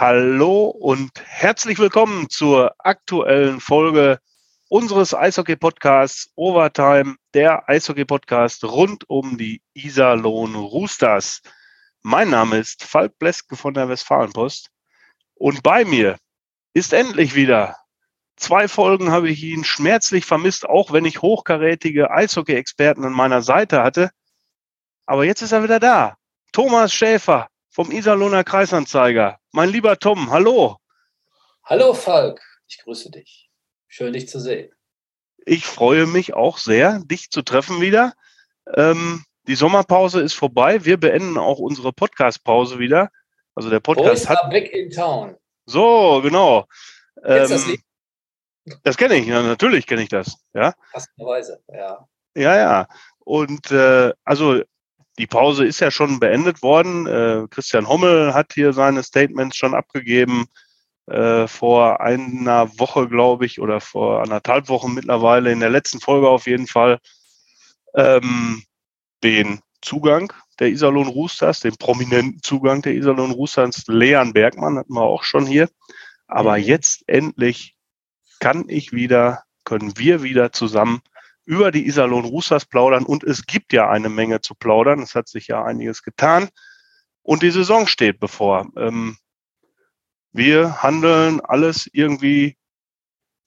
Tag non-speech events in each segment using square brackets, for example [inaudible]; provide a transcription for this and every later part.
Hallo und herzlich willkommen zur aktuellen Folge unseres Eishockey-Podcasts Overtime, der Eishockey-Podcast rund um die Iserlohn Roosters. Mein Name ist Falk Bleske von der Westfalenpost und bei mir ist endlich wieder. Zwei Folgen habe ich ihn schmerzlich vermisst, auch wenn ich hochkarätige Eishockey-Experten an meiner Seite hatte. Aber jetzt ist er wieder da. Thomas Schäfer vom Iserlohner Kreisanzeiger. Mein lieber Tom, hallo. Hallo Falk, ich grüße dich. Schön, dich zu sehen. Ich freue mich auch sehr, dich zu treffen wieder. Ähm, die Sommerpause ist vorbei. Wir beenden auch unsere Podcast-Pause wieder. Also der Podcast Boys hat. Back in town. So, genau. Ähm, das Das kenne ich, ja, natürlich kenne ich das. Ja. Passenderweise, ja. Ja, ja. Und äh, also die Pause ist ja schon beendet worden. Äh, Christian Hommel hat hier seine Statements schon abgegeben äh, vor einer Woche, glaube ich, oder vor anderthalb Wochen mittlerweile, in der letzten Folge auf jeden Fall, ähm, den Zugang der Iserlohn Roosters, den prominenten Zugang der Iserlohn Roosters, Leon Bergmann hatten wir auch schon hier. Aber mhm. jetzt endlich kann ich wieder, können wir wieder zusammen über die Iserlohn Roosters plaudern und es gibt ja eine Menge zu plaudern. Es hat sich ja einiges getan und die Saison steht bevor. Ähm, wir handeln alles irgendwie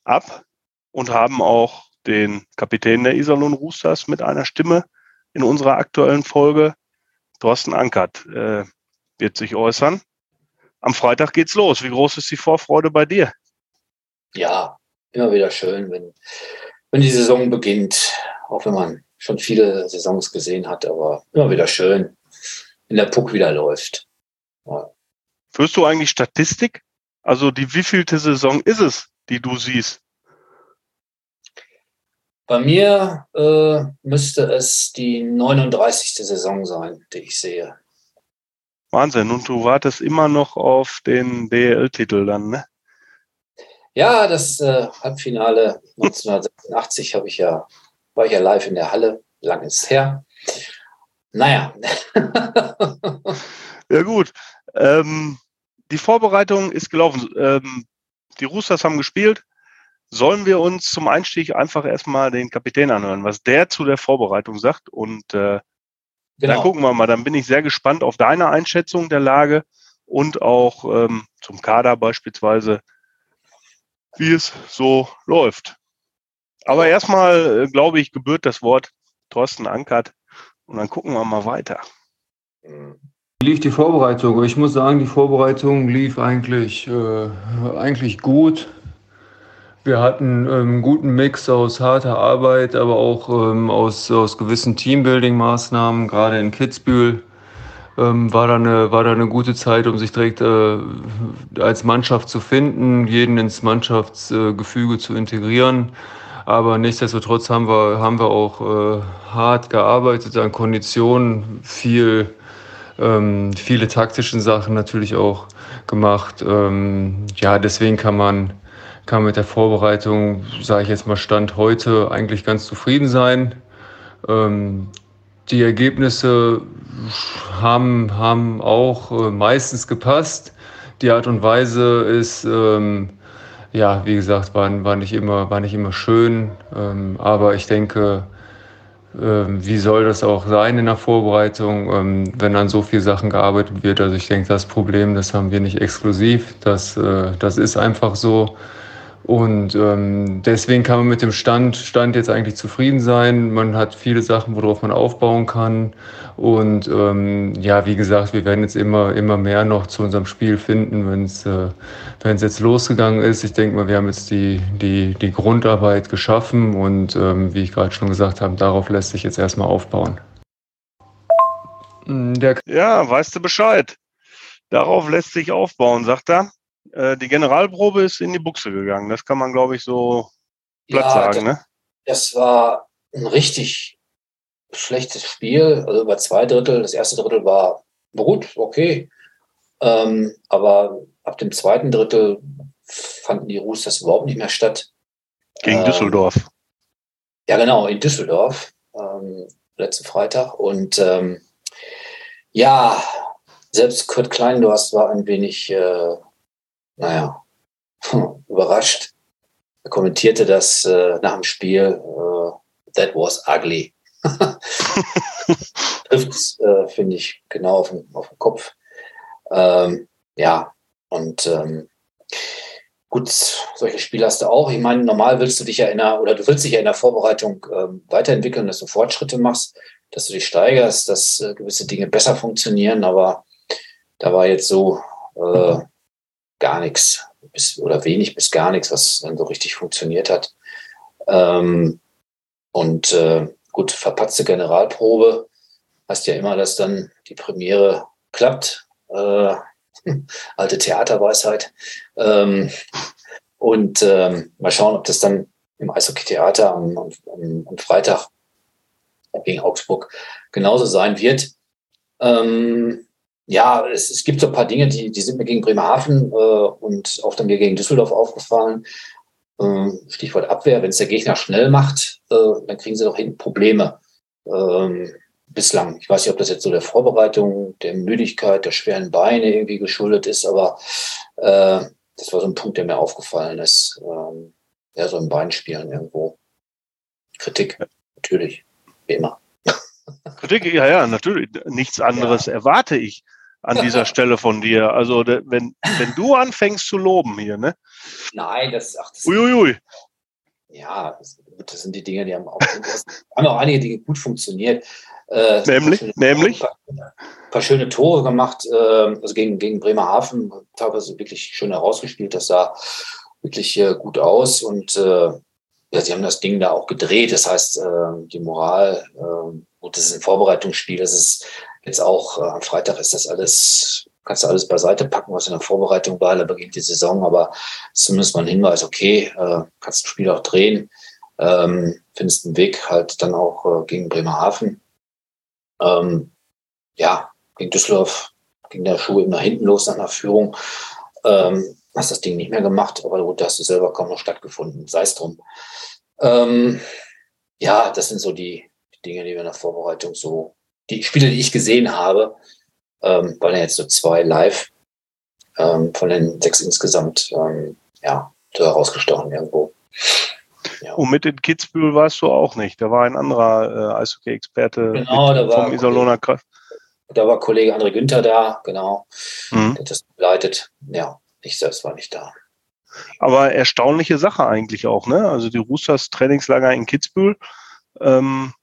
ab und haben auch den Kapitän der Iserlohn Roosters mit einer Stimme in unserer aktuellen Folge. Thorsten Ankert äh, wird sich äußern. Am Freitag geht's los. Wie groß ist die Vorfreude bei dir? Ja, immer wieder schön, wenn wenn die Saison beginnt, auch wenn man schon viele Saisons gesehen hat, aber immer wieder schön, wenn der Puck wieder läuft. Ja. Führst du eigentlich Statistik? Also die wievielte Saison ist es, die du siehst? Bei mir äh, müsste es die 39. Saison sein, die ich sehe. Wahnsinn. Und du wartest immer noch auf den DL-Titel dann, ne? Ja, das äh, Halbfinale 1986 habe ich ja, war ich ja live in der Halle, lang ist her. Naja. [laughs] ja, gut. Ähm, die Vorbereitung ist gelaufen. Ähm, die Roosters haben gespielt. Sollen wir uns zum Einstieg einfach erstmal den Kapitän anhören, was der zu der Vorbereitung sagt? Und äh, genau. dann gucken wir mal. Dann bin ich sehr gespannt auf deine Einschätzung der Lage und auch ähm, zum Kader beispielsweise wie es so läuft. Aber erstmal, äh, glaube ich, gebührt das Wort Thorsten Ankert und dann gucken wir mal weiter. Wie lief die Vorbereitung? Ich muss sagen, die Vorbereitung lief eigentlich, äh, eigentlich gut. Wir hatten einen ähm, guten Mix aus harter Arbeit, aber auch ähm, aus, aus gewissen Teambuilding-Maßnahmen, gerade in Kitzbühel ähm, war, da eine, war da eine gute Zeit, um sich direkt äh, als Mannschaft zu finden, jeden ins Mannschaftsgefüge zu integrieren. Aber nichtsdestotrotz haben wir, haben wir auch äh, hart gearbeitet an Konditionen, viel, ähm, viele taktischen Sachen natürlich auch gemacht. Ähm, ja, deswegen kann man, kann mit der Vorbereitung, sage ich jetzt mal, Stand heute eigentlich ganz zufrieden sein. Ähm, die Ergebnisse haben, haben auch äh, meistens gepasst. Die Art und Weise ist, ähm, ja, wie gesagt, war, war, nicht, immer, war nicht immer schön. Ähm, aber ich denke, ähm, wie soll das auch sein in der Vorbereitung, ähm, wenn an so viele Sachen gearbeitet wird? Also ich denke, das Problem, das haben wir nicht exklusiv. Das, äh, das ist einfach so. Und ähm, deswegen kann man mit dem Stand, Stand jetzt eigentlich zufrieden sein. Man hat viele Sachen, worauf man aufbauen kann. Und ähm, ja, wie gesagt, wir werden jetzt immer, immer mehr noch zu unserem Spiel finden, wenn es äh, wenn's jetzt losgegangen ist. Ich denke mal, wir haben jetzt die, die, die Grundarbeit geschaffen und ähm, wie ich gerade schon gesagt habe, darauf lässt sich jetzt erstmal aufbauen. Der ja, weißt du Bescheid. Darauf lässt sich aufbauen, sagt er. Äh, die Generalprobe ist in die Buchse gegangen. Das kann man, glaube ich, so platt ja, sagen. Das, ne? das war ein richtig schlechtes Spiel, also über zwei Drittel. Das erste Drittel war gut, okay. Ähm, aber ab dem zweiten Drittel fanden die Roosters überhaupt nicht mehr statt. Gegen ähm, Düsseldorf. Ja, genau, in Düsseldorf, ähm, letzten Freitag. Und ähm, ja, selbst Kurt Kleindorst war ein wenig äh, naja, überrascht. Er kommentierte das äh, nach dem Spiel, äh, that was ugly. [laughs] Trifft äh, finde ich, genau auf den, auf den Kopf. Ähm, ja, und ähm, gut, solche Spiele hast du auch. Ich meine, normal willst du dich ja in der, oder du willst dich ja in der Vorbereitung ähm, weiterentwickeln, dass du Fortschritte machst, dass du dich steigerst, dass äh, gewisse Dinge besser funktionieren, aber da war jetzt so äh, gar nichts bis, oder wenig bis gar nichts, was dann so richtig funktioniert hat. Ähm, und äh, gut, verpatzte Generalprobe heißt ja immer, dass dann die Premiere klappt. Äh, [laughs] alte Theaterweisheit. Ähm, und ähm, mal schauen, ob das dann im Eishockey-Theater am, am, am, Freitag gegen Augsburg genauso sein wird. Ähm, ja, es, es, gibt so ein paar Dinge, die, die sind mir gegen Bremerhaven äh, und auch dann mir gegen Düsseldorf aufgefallen. Ähm, Stichwort Abwehr, wenn es der Gegner schnell macht, äh, dann kriegen sie doch hinten Probleme. Ähm, bislang. Ich weiß nicht, ob das jetzt so der Vorbereitung, der Müdigkeit, der schweren Beine irgendwie geschuldet ist, aber äh, das war so ein Punkt, der mir aufgefallen ist. Ähm, ja, so im Beinspielen irgendwo. Kritik, natürlich, wie immer. Kritik, ja, ja, natürlich. Nichts anderes ja. erwarte ich an dieser [laughs] Stelle von dir. Also, wenn, wenn du anfängst zu loben hier, ne? Nein, das, ach, das Uiuiui. Ja, das, das, sind die Dinge, die haben auch, [laughs] haben auch einige Dinge gut funktioniert. Äh, nämlich? nämlich? Ein paar, paar, schöne Tore gemacht, äh, also gegen, gegen Bremerhaven, teilweise wirklich schön herausgespielt. Das sah wirklich äh, gut aus und äh, ja, sie haben das Ding da auch gedreht. Das heißt, äh, die Moral, äh, gut, das ist ein Vorbereitungsspiel. Das ist jetzt auch äh, am Freitag ist das alles, kannst du alles beiseite packen, was in der Vorbereitung war. Da beginnt die Saison, aber zumindest mal ein Hinweis, okay, äh, kannst ein Spiel auch drehen. Ähm, findest einen Weg halt dann auch äh, gegen Bremerhaven. Ähm, ja, gegen Düsseldorf ging der Schuh eben nach hinten los nach einer Führung. Ähm, hast das Ding nicht mehr gemacht, aber gut, da hast du selber kaum noch stattgefunden. Sei es drum. Ähm, ja, das sind so die, die, Dinge, die wir in der Vorbereitung so, die Spiele, die ich gesehen habe, ähm, waren ja jetzt so zwei live ähm, von den sechs insgesamt, ähm, ja, so herausgestochen irgendwo. Ja. Und mit in Kitzbühel warst du auch nicht. Da war ein anderer äh, Eishockey-Experte genau, da vom Iserlohner Kreis. Da war Kollege André Günther da, genau. Mhm. Der hat das begleitet. Ja, ich selbst war nicht da. Aber erstaunliche Sache eigentlich auch, ne? Also die Roosters Trainingslager in Kitzbühel ähm,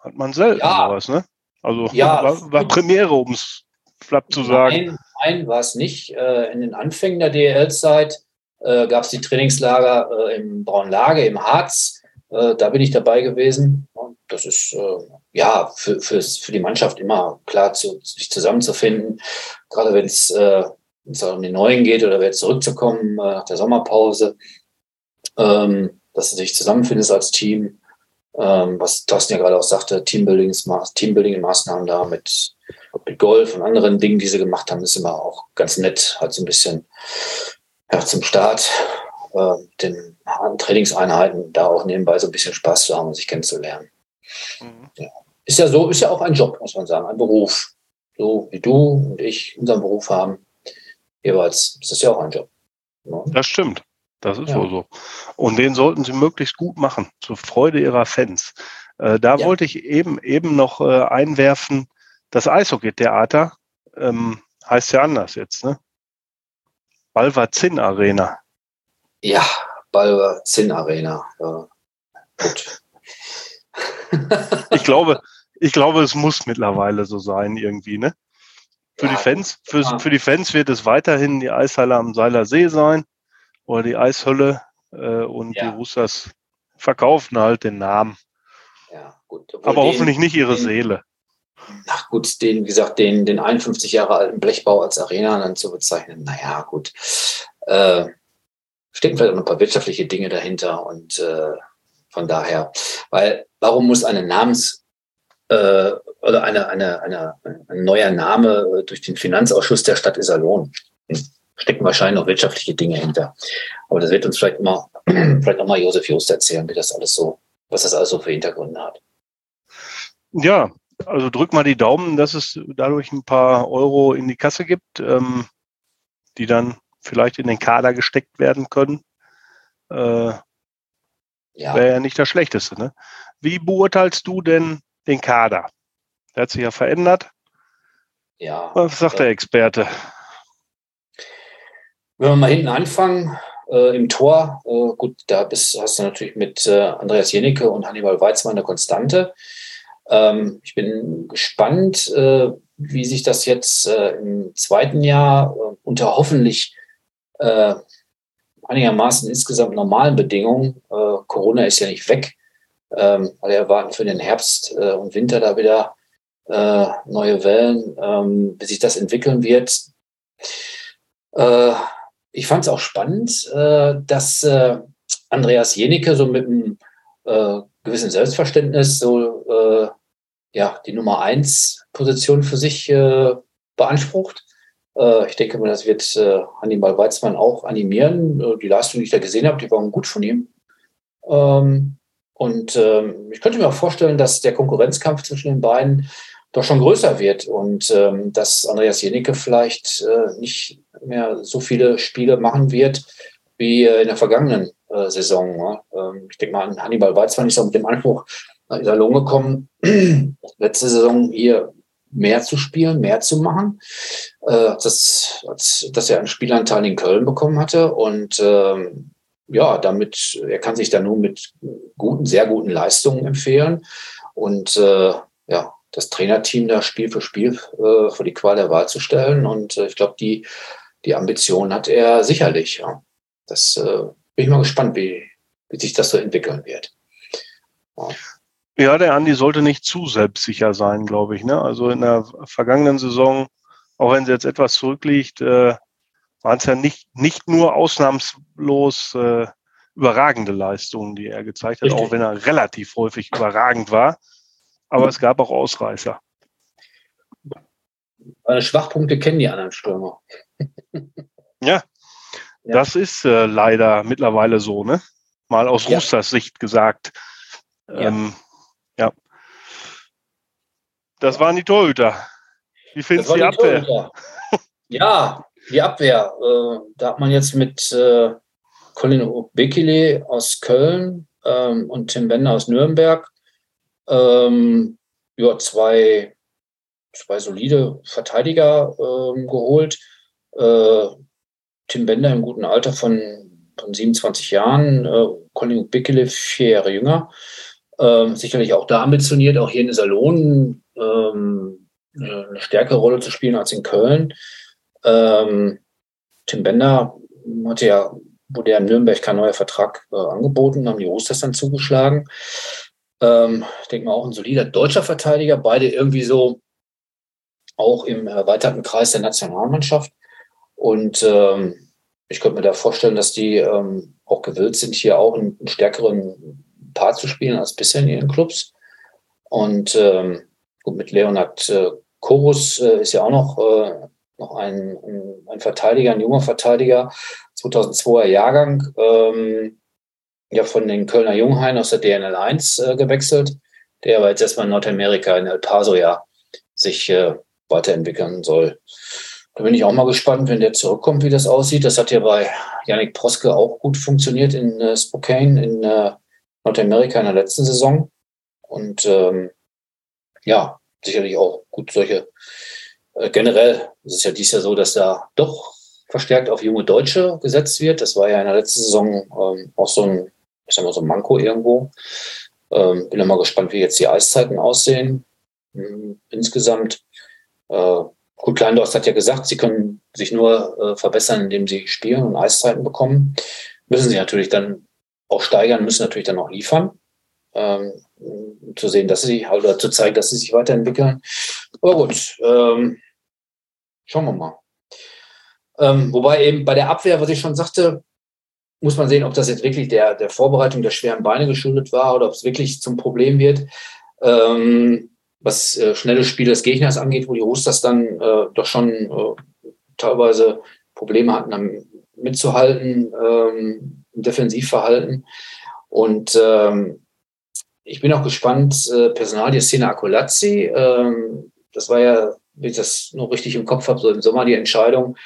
hat man selten ja. sowas, ne? Also [laughs] ja, war, war Premiere, um es flapp zu sagen. Nein, nein war es nicht. Äh, in den Anfängen der DL-Zeit äh, gab es die Trainingslager äh, im Braunlage, im Harz. Da bin ich dabei gewesen. Das ist ja für, für die Mannschaft immer klar, zu, sich zusammenzufinden. Gerade wenn es um den Neuen geht oder wer zurückzukommen nach der Sommerpause, ähm, dass du dich zusammenfindest als Team. Ähm, was Thorsten ja gerade auch sagte, Teambuilding-Maßnahmen da mit, mit Golf und anderen Dingen, die sie gemacht haben, ist immer auch ganz nett, halt so ein bisschen ja, zum Start äh, den harten Trainingseinheiten da auch nebenbei so ein bisschen Spaß zu haben und sich kennenzulernen. Mhm. Ja. Ist ja so, ist ja auch ein Job, muss man sagen, ein Beruf. So wie du und ich unseren Beruf haben, jeweils, ist das ja auch ein Job. Ne? Das stimmt. Das ist ja. wohl so. Und den sollten sie möglichst gut machen, zur Freude ihrer Fans. Äh, da ja. wollte ich eben, eben noch äh, einwerfen, das Eishockey-Theater ähm, heißt ja anders jetzt, ne? Balver Zinn Arena. Ja, Balver Zinn Arena. Ja. Gut. ich glaube, ich glaube, es muss mittlerweile so sein irgendwie, ne? Für ja, die Fans, für, für die Fans wird es weiterhin die Eishalle am Seiler See sein oder die Eishölle äh, und ja. die Roosters verkaufen halt den Namen. Ja, gut. Aber den, hoffentlich nicht ihre den, Seele. Ach gut, den, wie gesagt, den, den 51 Jahre alten Blechbau als Arena dann zu bezeichnen, naja, gut. Äh, stecken vielleicht auch noch ein paar wirtschaftliche Dinge dahinter und äh, von daher, weil warum muss eine Namens- äh, oder eine, eine, eine, ein neuer Name durch den Finanzausschuss der Stadt Iserlohn? Hm, stecken wahrscheinlich noch wirtschaftliche Dinge hinter. Aber das wird uns vielleicht mal, [clears throat] vielleicht auch mal Josef Jost erzählen, wie das alles so, was das alles so für Hintergründe hat. Ja, also drück mal die Daumen, dass es dadurch ein paar Euro in die Kasse gibt, ähm, die dann vielleicht in den Kader gesteckt werden können. Äh, ja. Wäre ja nicht das Schlechteste. Ne? Wie beurteilst du denn den Kader? Der hat sich ja verändert. Ja. Was sagt der Experte? Wenn wir mal hinten anfangen, äh, im Tor, äh, gut, da bist, hast du natürlich mit äh, Andreas Jenicke und Hannibal Weizmann eine Konstante. Ähm, ich bin gespannt, äh, wie sich das jetzt äh, im zweiten Jahr äh, unter hoffentlich einigermaßen insgesamt normalen Bedingungen, Corona ist ja nicht weg, ähm, alle erwarten für den Herbst und Winter da wieder neue Wellen, ähm, wie sich das entwickeln wird ich fand es auch spannend, äh, dass äh, Andreas Jenicke so mit einem äh, gewissen Selbstverständnis so äh, ja die Nummer eins Position für sich äh, beansprucht. Äh, ich denke mal, das wird Hannibal Weizmann auch animieren. die Leistung, die ich da gesehen habe, die waren gut von ihm. Ähm, und ähm, ich könnte mir auch vorstellen, dass der Konkurrenzkampf zwischen den beiden doch schon größer wird und ähm, dass Andreas Jenicke vielleicht äh, nicht mehr so viele Spiele machen wird wie äh, in der vergangenen äh, Saison. Ne? Ähm, ich denke mal an Hannibal Weizmann ist auch mit dem Anspruch nach Iserlohn gekommen, [clears throat] letzte Saison hier mehr zu spielen, mehr zu machen, äh, das, als, dass er einen Spielanteil in Köln bekommen hatte und ähm, ja, damit, er kann sich da nur mit guten, sehr guten Leistungen empfehlen und äh, ja, das Trainerteam da Spiel für Spiel äh, vor die Qual der Wahl zu stellen. Und äh, ich glaube, die, die Ambition hat er sicherlich. Ja. Das äh, bin ich mal gespannt, wie, wie sich das so entwickeln wird. Ja. ja, der Andi sollte nicht zu selbstsicher sein, glaube ich. Ne? Also in der vergangenen Saison, auch wenn sie jetzt etwas zurückliegt, äh, waren es ja nicht, nicht nur ausnahmslos äh, überragende Leistungen, die er gezeigt hat, Richtig. auch wenn er relativ häufig überragend war aber es gab auch Ausreißer. Meine Schwachpunkte kennen die anderen Stürmer. [laughs] ja, ja, das ist äh, leider mittlerweile so, ne? Mal aus ja. Rusters Sicht gesagt. Ähm, ja. ja. Das waren die Torhüter. Wie findest du die, die Abwehr? Torhüter. Ja, die Abwehr. Äh, da hat man jetzt mit äh, Colin Bekele aus Köln ähm, und Tim Bender aus Nürnberg ähm, ja, zwei, zwei solide Verteidiger ähm, geholt. Äh, Tim Bender im guten Alter von, von 27 Jahren, äh, Colin Bickele vier Jahre jünger. Ähm, sicherlich auch da ambitioniert, auch hier in Salon ähm, eine stärkere Rolle zu spielen als in Köln. Ähm, Tim Bender hatte ja, wurde ja in Nürnberg kein neuer Vertrag äh, angeboten, haben die Roosters dann zugeschlagen. Ähm, ich denke mal auch ein solider deutscher Verteidiger, beide irgendwie so auch im erweiterten Kreis der Nationalmannschaft. Und ähm, ich könnte mir da vorstellen, dass die ähm, auch gewillt sind, hier auch einen, einen, stärkeren Part zu spielen als bisher in ihren Clubs. Und ähm, gut, mit Leonard äh, Korus äh, ist ja auch noch, äh, noch ein, ein, Verteidiger, ein junger Verteidiger, 2002er Jahrgang. Ähm, ja von den Kölner Junghain aus der DNL 1 äh, gewechselt, der aber jetzt erstmal in Nordamerika, in El Paso ja, sich äh, weiterentwickeln soll. Da bin ich auch mal gespannt, wenn der zurückkommt, wie das aussieht. Das hat ja bei Yannick Proske auch gut funktioniert in äh, Spokane, in äh, Nordamerika in der letzten Saison. Und ähm, ja, sicherlich auch gut solche. Äh, generell ist es ja dies Jahr so, dass da doch verstärkt auf junge Deutsche gesetzt wird. Das war ja in der letzten Saison ähm, auch so ein ich sag mal so ein Manko irgendwo. Ähm, bin mal gespannt, wie jetzt die Eiszeiten aussehen. Mhm, insgesamt. Äh, gut, Kleindorst hat ja gesagt, sie können sich nur äh, verbessern, indem sie spielen und Eiszeiten bekommen. Müssen sie natürlich dann auch steigern, müssen natürlich dann auch liefern. Ähm, zu sehen, dass sie, oder zu zeigen, dass sie sich weiterentwickeln. Aber gut, ähm, schauen wir mal. Ähm, wobei eben bei der Abwehr, was ich schon sagte, muss man sehen, ob das jetzt wirklich der, der Vorbereitung der schweren Beine geschuldet war oder ob es wirklich zum Problem wird. Ähm, was äh, schnelle Spiele des Gegners angeht, wo die Roosters dann äh, doch schon äh, teilweise Probleme hatten, mitzuhalten ähm, im Defensivverhalten. Und ähm, ich bin auch gespannt, äh, Personalie Szene Akolazzi, ähm, das war ja, wenn ich das noch richtig im Kopf habe, so im Sommer die Entscheidung,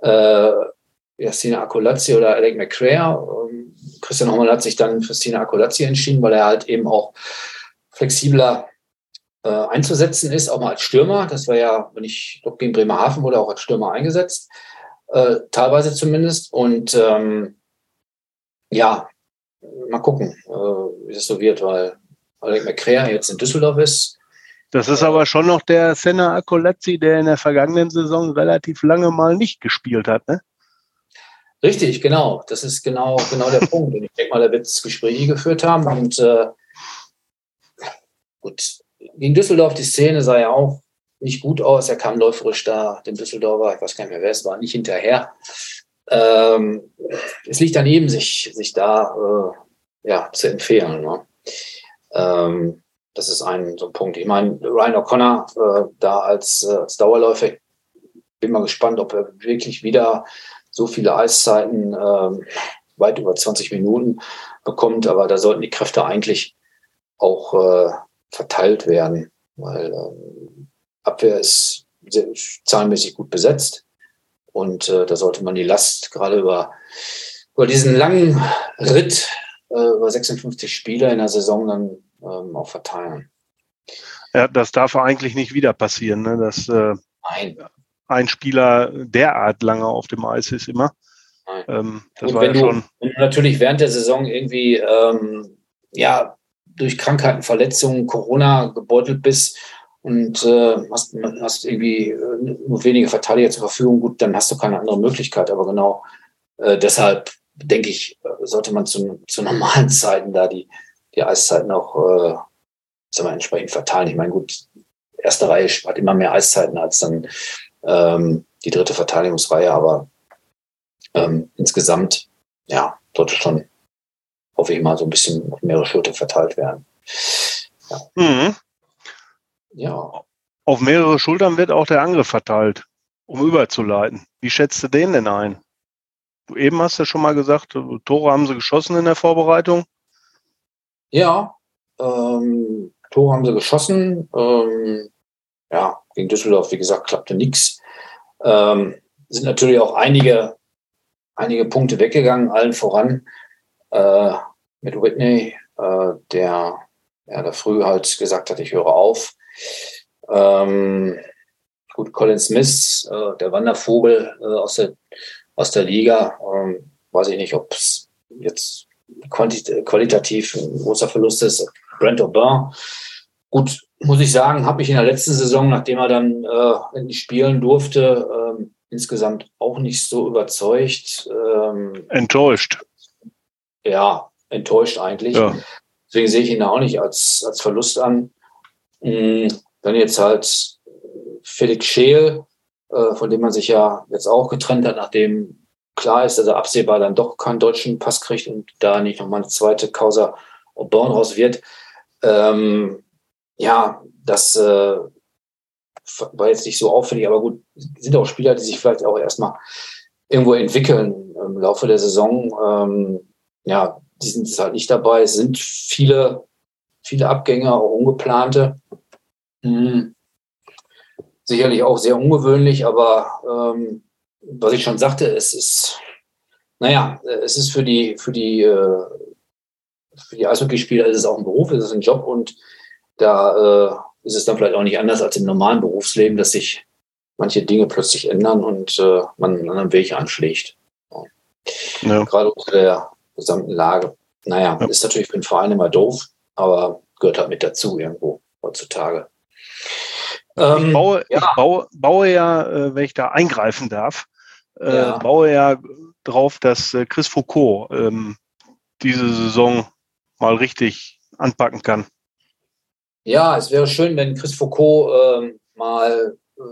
äh, ja, Stina Akolazzi oder Alec McCrea. Ähm, Christian Hommel hat sich dann für Stina Akolazzi entschieden, weil er halt eben auch flexibler äh, einzusetzen ist, auch mal als Stürmer. Das war ja, wenn ich glaube, gegen Bremerhaven wurde auch als Stürmer eingesetzt, äh, teilweise zumindest. Und ähm, ja, mal gucken, äh, wie das so wird, weil Alec McCrea jetzt in Düsseldorf ist. Das ist aber schon noch der Senna Akolazzi, der in der vergangenen Saison relativ lange mal nicht gespielt hat, ne? Richtig, genau. Das ist genau, genau der Punkt. Und ich denke mal, da wird es Gespräche geführt haben. Und äh, gut, gegen Düsseldorf, die Szene sah ja auch nicht gut aus. Er kam läuferisch da, dem Düsseldorfer, ich weiß gar nicht mehr, wer es war, nicht hinterher. Ähm, es liegt daneben, sich, sich da äh, ja, zu empfehlen. Ne? Ähm, das ist ein so ein Punkt. Ich meine, Ryan O'Connor äh, da als, äh, als Dauerläufer, bin mal gespannt, ob er wirklich wieder so viele Eiszeiten, äh, weit über 20 Minuten bekommt. Aber da sollten die Kräfte eigentlich auch äh, verteilt werden, weil ähm, Abwehr ist sehr, zahlenmäßig gut besetzt. Und äh, da sollte man die Last gerade über, über diesen langen Ritt äh, über 56 Spiele in der Saison dann ähm, auch verteilen. Ja, das darf eigentlich nicht wieder passieren, ne? dass äh, ein Spieler derart lange auf dem Eis ist immer. Ähm, das Gut, war ja du, schon. Wenn du natürlich während der Saison irgendwie ähm, ja, durch Krankheiten, Verletzungen, Corona gebeutelt bist und äh, hast, hast irgendwie äh, nur wenige Verteidiger zur Verfügung, gut, dann hast du keine andere Möglichkeit. Aber genau äh, deshalb denke ich, sollte man zu, zu normalen [laughs] Zeiten da die, die Eiszeiten auch äh, sagen wir, entsprechend verteilen. Ich meine, gut, erste Reihe hat immer mehr Eiszeiten als dann ähm, die dritte Verteidigungsreihe, aber ähm, insgesamt, ja, sollte schon, hoffe ich mal, so ein bisschen auf mehrere Schultern verteilt werden. Ja. Mhm. Ja. Auf mehrere Schultern wird auch der Angriff verteilt, um überzuleiten. Wie schätzt du den denn ein? Du eben hast ja schon mal gesagt, Tore haben sie geschossen in der Vorbereitung. Ja, ähm, Tore haben sie geschossen. Ähm, ja, gegen Düsseldorf, wie gesagt, klappte nichts. Ähm, sind natürlich auch einige, einige Punkte weggegangen, allen voran äh, mit Whitney, äh, der ja, da früh halt gesagt hat, ich höre auf. Ähm, gut, Colin Smith, äh, der Wandervogel äh, aus, der, aus der Liga, ähm, weiß ich nicht, ob es jetzt qualitativ ein großer Verlust ist. Brent Aubin, gut, muss ich sagen, habe ich in der letzten Saison, nachdem er dann äh, endlich spielen durfte, ähm, insgesamt auch nicht so überzeugt. Ähm, enttäuscht. Ja, enttäuscht eigentlich. Ja. Deswegen sehe ich ihn auch nicht als, als Verlust an. Mhm. Dann jetzt halt Felix Scheel, äh, von dem man sich ja jetzt auch getrennt hat, nachdem klar ist, dass er absehbar dann doch keinen deutschen Pass kriegt und da nicht nochmal eine zweite Causa Born raus wird. Ähm, ja, das äh, war jetzt nicht so auffällig, aber gut, sind auch Spieler, die sich vielleicht auch erstmal irgendwo entwickeln im Laufe der Saison. Ähm, ja, die sind halt nicht dabei. Es sind viele, viele Abgänge, auch ungeplante. Hm. Sicherlich auch sehr ungewöhnlich, aber ähm, was ich schon sagte, es ist, naja, es ist für die, für die, äh, für die Eishockeyspieler ist es auch ein Beruf, es ist ein Job und da äh, ist es dann vielleicht auch nicht anders als im normalen Berufsleben, dass sich manche Dinge plötzlich ändern und äh, man einen anderen Weg anschlägt. Ja. Gerade unter der gesamten Lage. Naja, ja. ist natürlich für den Verein immer doof, aber gehört halt mit dazu irgendwo heutzutage. Ähm, ich, baue, ja. ich baue, baue ja, äh, wenn ich da eingreifen darf, äh, ja. baue ja drauf, dass äh, Chris Foucault ähm, diese Saison mal richtig anpacken kann. Ja, es wäre schön, wenn Chris Foucault äh, mal äh,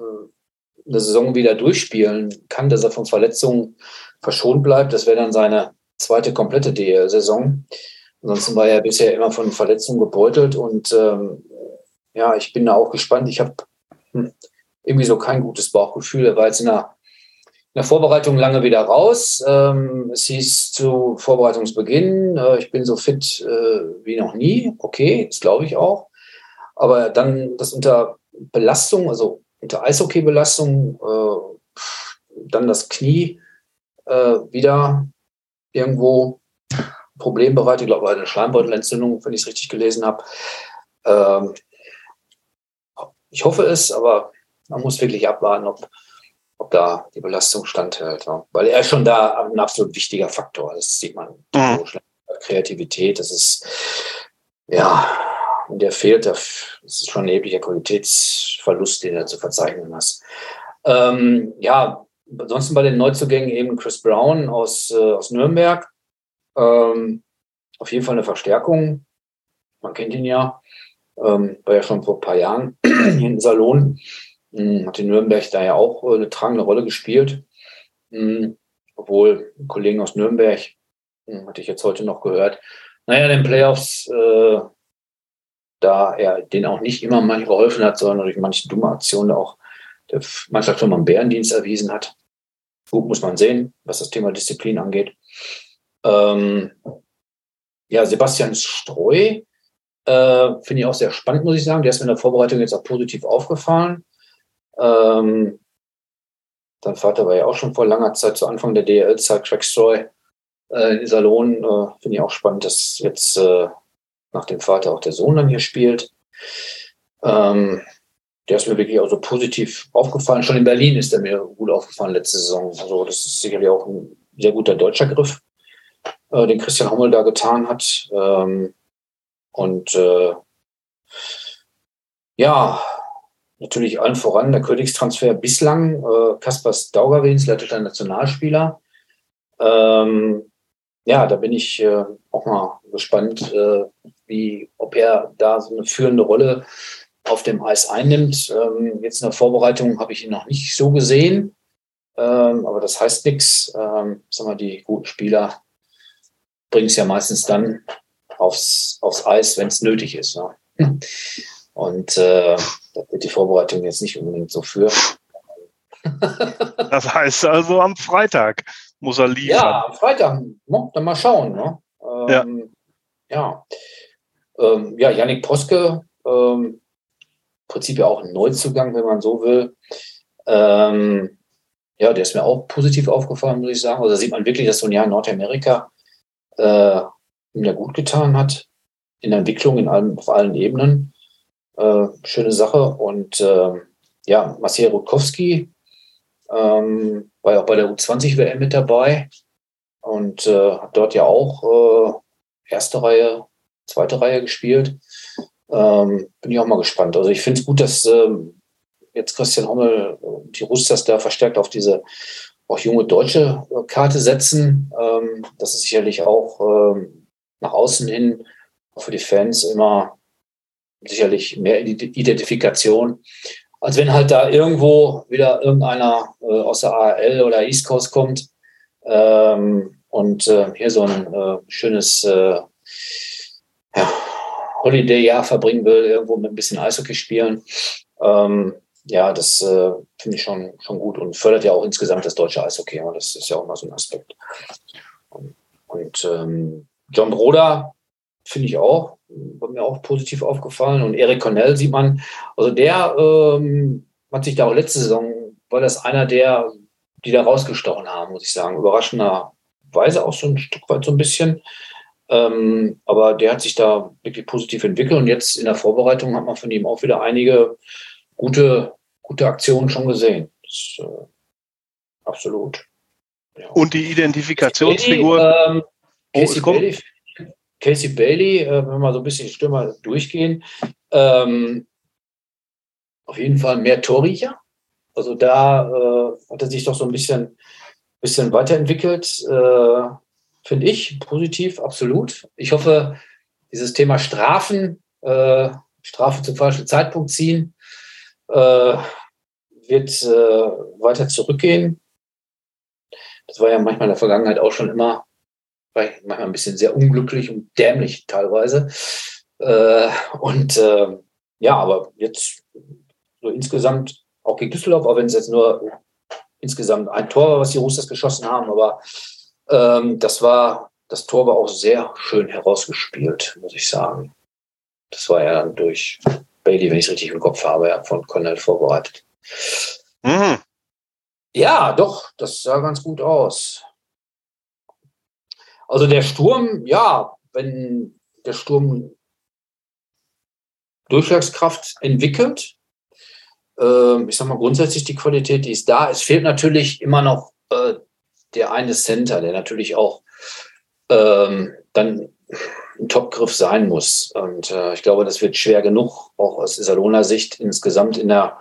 eine Saison wieder durchspielen kann, dass er von Verletzungen verschont bleibt. Das wäre dann seine zweite komplette DL-Saison. Ansonsten war er bisher immer von Verletzungen gebeutelt und ähm, ja, ich bin da auch gespannt. Ich habe hm, irgendwie so kein gutes Bauchgefühl. Er war jetzt in der, in der Vorbereitung lange wieder raus. Ähm, es hieß zu Vorbereitungsbeginn, äh, ich bin so fit äh, wie noch nie. Okay, das glaube ich auch. Aber dann das unter Belastung, also unter Eishockeybelastung, äh, dann das Knie äh, wieder irgendwo Problembereich. Ich glaube, eine Schleimbeutelentzündung, wenn ich es richtig gelesen habe. Ähm, ich hoffe es, aber man muss wirklich abwarten, ob, ob da die Belastung standhält. Ja. Weil er ist schon da ein absolut wichtiger Faktor. Das sieht man. Mhm. Kreativität, das ist, ja, der fehlt, das ist schon ein erheblicher Qualitätsverlust, den er zu verzeichnen hat. Ähm, ja, ansonsten bei den Neuzugängen eben Chris Brown aus, äh, aus Nürnberg. Ähm, auf jeden Fall eine Verstärkung. Man kennt ihn ja. Ähm, war ja schon vor ein paar Jahren [clears throat] hier im Salon. Mhm, hat in Nürnberg da ja auch äh, eine tragende Rolle gespielt. Mhm, obwohl Kollegen aus Nürnberg, mhm, hatte ich jetzt heute noch gehört, naja, den Playoffs, äh, da er den auch nicht immer mal geholfen hat, sondern durch manche dumme Aktionen auch der Mannschaft schon mal einen Bärendienst erwiesen hat. Gut, muss man sehen, was das Thema Disziplin angeht. Ähm, ja, Sebastian Streu äh, finde ich auch sehr spannend, muss ich sagen. Der ist mir in der Vorbereitung jetzt auch positiv aufgefallen. Ähm, sein Vater war ja auch schon vor langer Zeit, zu Anfang der DL-Zeit, Trackstroy äh, in Salon. Äh, Finde ich auch spannend, dass jetzt äh, nach dem Vater auch der Sohn dann hier spielt. Ähm, der ist mir wirklich auch so positiv aufgefallen. Schon in Berlin ist er mir gut aufgefallen letzte Saison. Also das ist sicherlich auch ein sehr guter deutscher Griff, äh, den Christian Hommel da getan hat. Ähm, und äh, ja, natürlich allen voran der Königstransfer bislang. Äh, Kaspers Daugerwins, leitender Nationalspieler. Ähm, ja, da bin ich äh, auch mal gespannt, äh, wie, ob er da so eine führende Rolle auf dem Eis einnimmt. Ähm, jetzt in der Vorbereitung habe ich ihn noch nicht so gesehen, ähm, aber das heißt nichts. Ähm, sagen wir, die guten Spieler bringen es ja meistens dann aufs, aufs Eis, wenn es nötig ist. Ne? [laughs] Und äh, da wird die Vorbereitung jetzt nicht unbedingt so für. [laughs] das heißt also am Freitag muss er liefern. Ja, am Freitag. Dann mal schauen. Ne? Ähm, ja. Ja. Ähm, ja, Yannick Poske, ähm, im Prinzip ja auch ein Neuzugang, wenn man so will. Ähm, ja, der ist mir auch positiv aufgefallen, muss ich sagen. Also da sieht man wirklich, dass so ein Jahr in Nordamerika äh, ihm ja gut getan hat. In der Entwicklung in allen, auf allen Ebenen. Äh, schöne Sache. Und äh, ja, Marcel Rutkowski ähm, war ja auch bei der U20-WM mit dabei und äh, hat dort ja auch äh, erste Reihe, zweite Reihe gespielt. Ähm, bin ich auch mal gespannt. Also ich finde es gut, dass ähm, jetzt Christian Hommel die Roosters da verstärkt auf diese auch junge deutsche Karte setzen. Ähm, das ist sicherlich auch ähm, nach außen hin für die Fans immer sicherlich mehr Identifikation, als wenn halt da irgendwo wieder irgendeiner äh, aus der ARL oder East Coast kommt ähm, und äh, hier so ein äh, schönes äh, ja, Holiday-Jahr verbringen will, irgendwo mit ein bisschen Eishockey spielen. Ähm, ja, das äh, finde ich schon, schon gut und fördert ja auch insgesamt das deutsche Eishockey. Ja, das ist ja auch mal so ein Aspekt. Und, und ähm, John Broder finde ich auch, war mir auch positiv aufgefallen. Und Eric Cornell sieht man, also der ähm, hat sich da auch letzte Saison, war das einer der, die da rausgestochen haben, muss ich sagen. Überraschenderweise auch so ein Stück weit so ein bisschen. Ähm, aber der hat sich da wirklich positiv entwickelt und jetzt in der Vorbereitung hat man von ihm auch wieder einige gute, gute Aktionen schon gesehen. Das, äh, absolut. Ja. Und die Identifikationsfigur. Ähm, Casey, oh, Bailey, Casey Bailey, äh, wenn wir mal so ein bisschen Stürmer durchgehen, ähm, auf jeden Fall mehr Torriecher. Also da äh, hat er sich doch so ein bisschen, bisschen weiterentwickelt, äh, finde ich positiv, absolut. Ich hoffe, dieses Thema Strafen, äh, Strafe zum falschen Zeitpunkt ziehen, äh, wird äh, weiter zurückgehen. Das war ja manchmal in der Vergangenheit auch schon immer manchmal ein bisschen sehr unglücklich und dämlich teilweise. Äh, und äh, ja, aber jetzt so insgesamt auch gegen Düsseldorf, auch wenn es jetzt nur insgesamt ein Tor war, was die Roosters geschossen haben, aber ähm, das war, das Tor war auch sehr schön herausgespielt, muss ich sagen. Das war ja dann durch Bailey, wenn ich es richtig im Kopf habe, ja, von Cornell vorbereitet. Mhm. Ja, doch, das sah ganz gut aus. Also der Sturm, ja, wenn der Sturm Durchschlagskraft entwickelt, äh, ich sag mal grundsätzlich die Qualität, die ist da. Es fehlt natürlich immer noch äh, der eine Center, der natürlich auch ähm, dann ein Topgriff sein muss. Und äh, ich glaube, das wird schwer genug, auch aus Iserlohner Sicht insgesamt in der,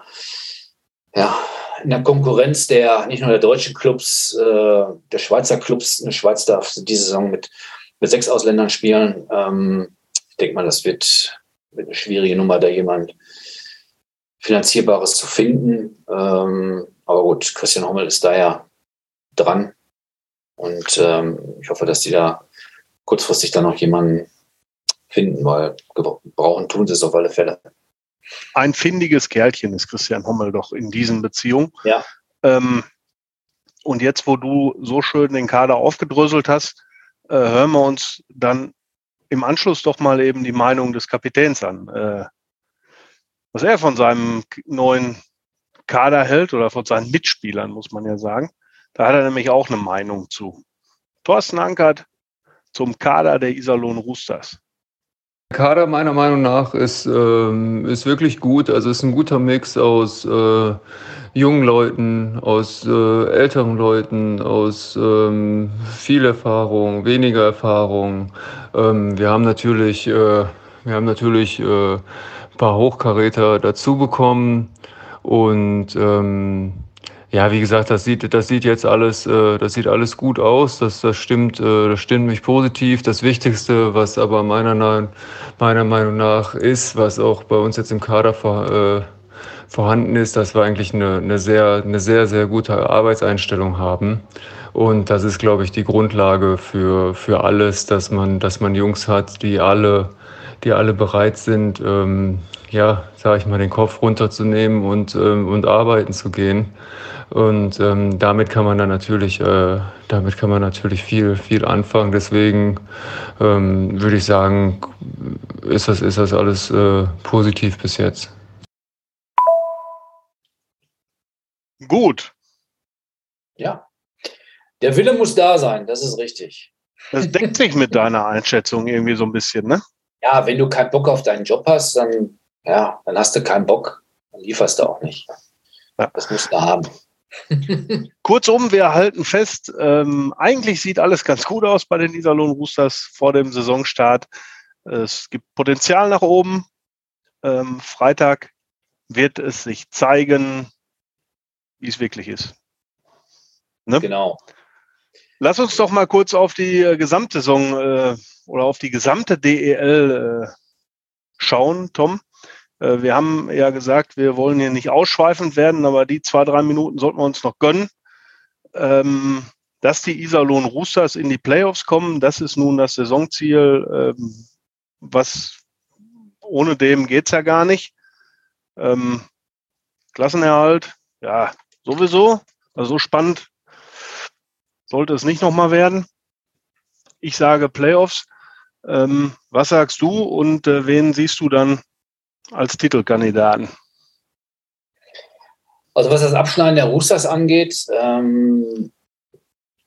ja, in der Konkurrenz der nicht nur der deutschen Clubs, äh, der Schweizer Clubs. In der Schweiz darf diese Saison mit, mit sechs Ausländern spielen. Ähm, ich denke mal, das wird, wird eine schwierige Nummer, da jemand Finanzierbares zu finden. Ähm, aber gut, Christian Hommel ist da ja dran. Und ähm, ich hoffe, dass die da kurzfristig dann noch jemanden finden, weil brauchen tun sie es auf alle Fälle. Ein findiges Kerlchen ist Christian Hommel doch in diesen Beziehungen. Ja. Ähm, und jetzt, wo du so schön den Kader aufgedröselt hast, äh, hören wir uns dann im Anschluss doch mal eben die Meinung des Kapitäns an. Äh, was er von seinem neuen Kader hält oder von seinen Mitspielern, muss man ja sagen. Da hat er nämlich auch eine Meinung zu. Thorsten Ankert zum Kader der Iserlohn Roosters. Der Kader meiner Meinung nach ist, ähm, ist wirklich gut. Also es ist ein guter Mix aus äh, jungen Leuten, aus äh, älteren Leuten, aus ähm, viel Erfahrung, weniger Erfahrung. Ähm, wir haben natürlich, äh, wir haben natürlich äh, ein paar Hochkaräter dazu bekommen und ähm, ja, wie gesagt, das sieht, das sieht jetzt alles, äh, das sieht alles gut aus. Das, das stimmt, äh, das stimmt mich positiv. Das Wichtigste, was aber meiner, meiner Meinung nach ist, was auch bei uns jetzt im Kader vor, äh, vorhanden ist, dass wir eigentlich eine, eine sehr, eine sehr, sehr gute Arbeitseinstellung haben. Und das ist, glaube ich, die Grundlage für, für alles, dass man, dass man Jungs hat, die alle, die alle bereit sind, ähm, ja, sage ich mal, den Kopf runterzunehmen und, ähm, und arbeiten zu gehen. Und ähm, damit kann man dann natürlich, äh, damit kann man natürlich viel, viel anfangen. Deswegen ähm, würde ich sagen, ist das, ist das alles äh, positiv bis jetzt. Gut. Ja. Der Wille muss da sein, das ist richtig. Das deckt sich mit deiner Einschätzung irgendwie so ein bisschen, ne? Ja, wenn du keinen Bock auf deinen Job hast, dann, ja, dann hast du keinen Bock, dann lieferst du auch nicht. Ja. Das musst du haben. [laughs] Kurzum, wir halten fest, ähm, eigentlich sieht alles ganz gut aus bei den Iserlohn Roosters vor dem Saisonstart. Es gibt Potenzial nach oben. Ähm, Freitag wird es sich zeigen, wie es wirklich ist. Ne? Genau. Lass uns doch mal kurz auf die äh, Gesamtsaison äh, oder auf die gesamte DEL äh, schauen, Tom. Äh, wir haben ja gesagt, wir wollen hier nicht ausschweifend werden, aber die zwei, drei Minuten sollten wir uns noch gönnen. Ähm, dass die Iserlohn Roosters in die Playoffs kommen, das ist nun das Saisonziel, ähm, was ohne dem geht es ja gar nicht. Ähm, Klassenerhalt, ja, sowieso. Also so spannend sollte es nicht nochmal werden. Ich sage Playoffs. Was sagst du und äh, wen siehst du dann als Titelkandidaten? Also was das Abschneiden der Roosters angeht, ähm,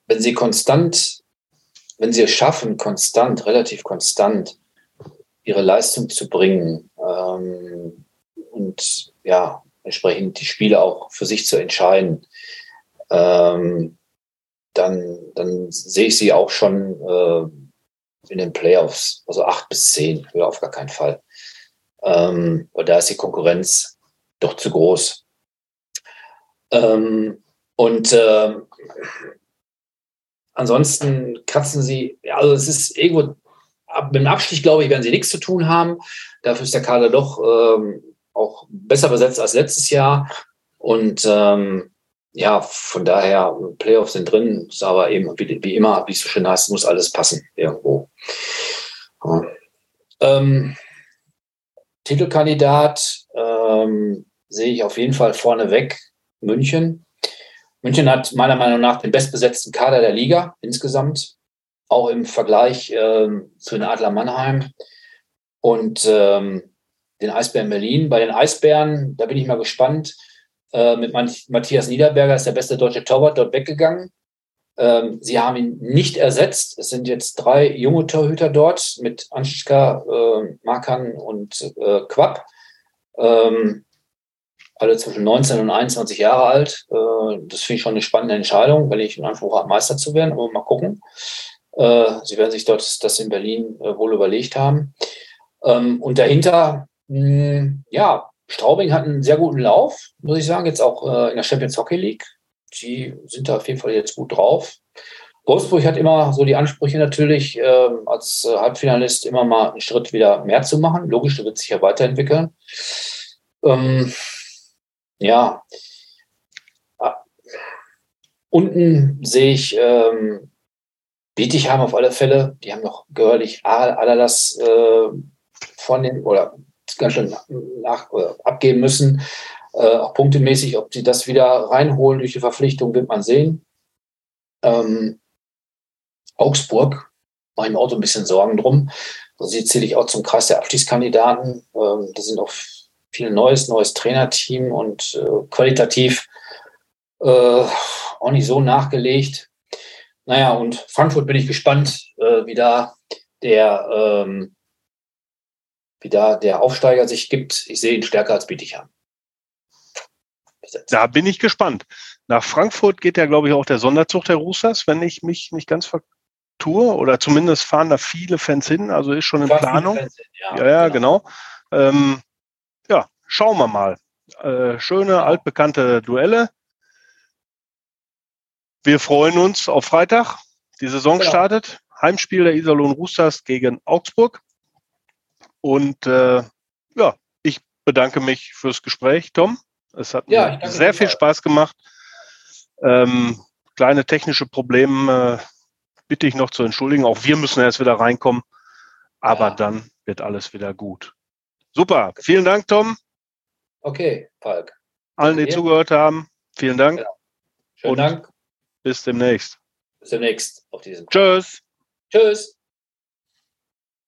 wenn sie konstant, wenn sie es schaffen, konstant, relativ konstant ihre Leistung zu bringen ähm, und ja, entsprechend die Spiele auch für sich zu entscheiden, ähm, dann, dann sehe ich sie auch schon äh, in den Playoffs, also acht bis zehn, höher auf gar keinen Fall. Ähm, und da ist die Konkurrenz doch zu groß. Ähm, und äh, ansonsten kratzen sie, also es ist irgendwo, ab, mit dem Abstich, glaube ich, werden sie nichts zu tun haben. Dafür ist der Kader doch ähm, auch besser besetzt als letztes Jahr. Und ähm, ja, von daher, Playoffs sind drin, ist aber eben wie, wie immer, wie es so schön heißt, muss alles passen irgendwo. Ja. Ähm, Titelkandidat ähm, sehe ich auf jeden Fall vorneweg München. München hat meiner Meinung nach den bestbesetzten Kader der Liga insgesamt, auch im Vergleich ähm, zu den Adler Mannheim und ähm, den Eisbären Berlin. Bei den Eisbären, da bin ich mal gespannt. Äh, mit Matthias Niederberger ist der beste deutsche Torwart dort weggegangen. Ähm, sie haben ihn nicht ersetzt. Es sind jetzt drei junge Torhüter dort mit Anschka, äh, Markan und äh, Quapp. Ähm, alle zwischen 19 und 21 Jahre alt. Äh, das finde ich schon eine spannende Entscheidung, wenn ich in Anspruch habe, Meister zu werden. Aber mal gucken. Äh, sie werden sich dort das in Berlin äh, wohl überlegt haben. Ähm, und dahinter, mh, ja, Straubing hat einen sehr guten Lauf, muss ich sagen, jetzt auch äh, in der Champions Hockey League. Die sind da auf jeden Fall jetzt gut drauf. Wolfsburg hat immer so die Ansprüche natürlich, äh, als äh, Halbfinalist immer mal einen Schritt wieder mehr zu machen. Logisch, wird sich ja weiterentwickeln. Ähm, ja. Ah. Unten sehe ich ähm, Bietigheim auf alle Fälle. Die haben noch gehörlich Alalas äh, von den oder ganz schön nach, äh, abgeben müssen. Äh, auch punktemäßig, ob sie das wieder reinholen durch die Verpflichtung, wird man sehen. Ähm, Augsburg, auch so ein bisschen Sorgen drum. Also zähle ich auch zum Kreis der Abschließkandidaten. Ähm, da sind auch viel neues, neues Trainerteam und äh, qualitativ äh, auch nicht so nachgelegt. Naja, und Frankfurt bin ich gespannt, äh, wie da der ähm, wie da der Aufsteiger sich gibt. Ich sehe ihn stärker als Bietigheim. Da bin ich gespannt. Nach Frankfurt geht ja, glaube ich, auch der Sonderzug der Roosters, wenn ich mich nicht ganz vertue. Oder zumindest fahren da viele Fans hin. Also ist schon in Planung. Hin, ja, ja, ja, genau. genau. Ähm, ja, schauen wir mal. Äh, schöne, altbekannte Duelle. Wir freuen uns auf Freitag. Die Saison genau. startet. Heimspiel der Iserlohn Roosters gegen Augsburg. Und äh, ja, ich bedanke mich fürs Gespräch, Tom. Es hat ja, mir sehr viel Spaß gemacht. Ähm, kleine technische Probleme äh, bitte ich noch zu entschuldigen. Auch wir müssen erst wieder reinkommen. Aber ja. dann wird alles wieder gut. Super. Vielen Dank, Tom. Okay, Falk. Allen, die zugehört haben, vielen Dank. Genau. Schönen Und Dank. Bis demnächst. Bis demnächst auf diesem. Tschüss. Tschüss.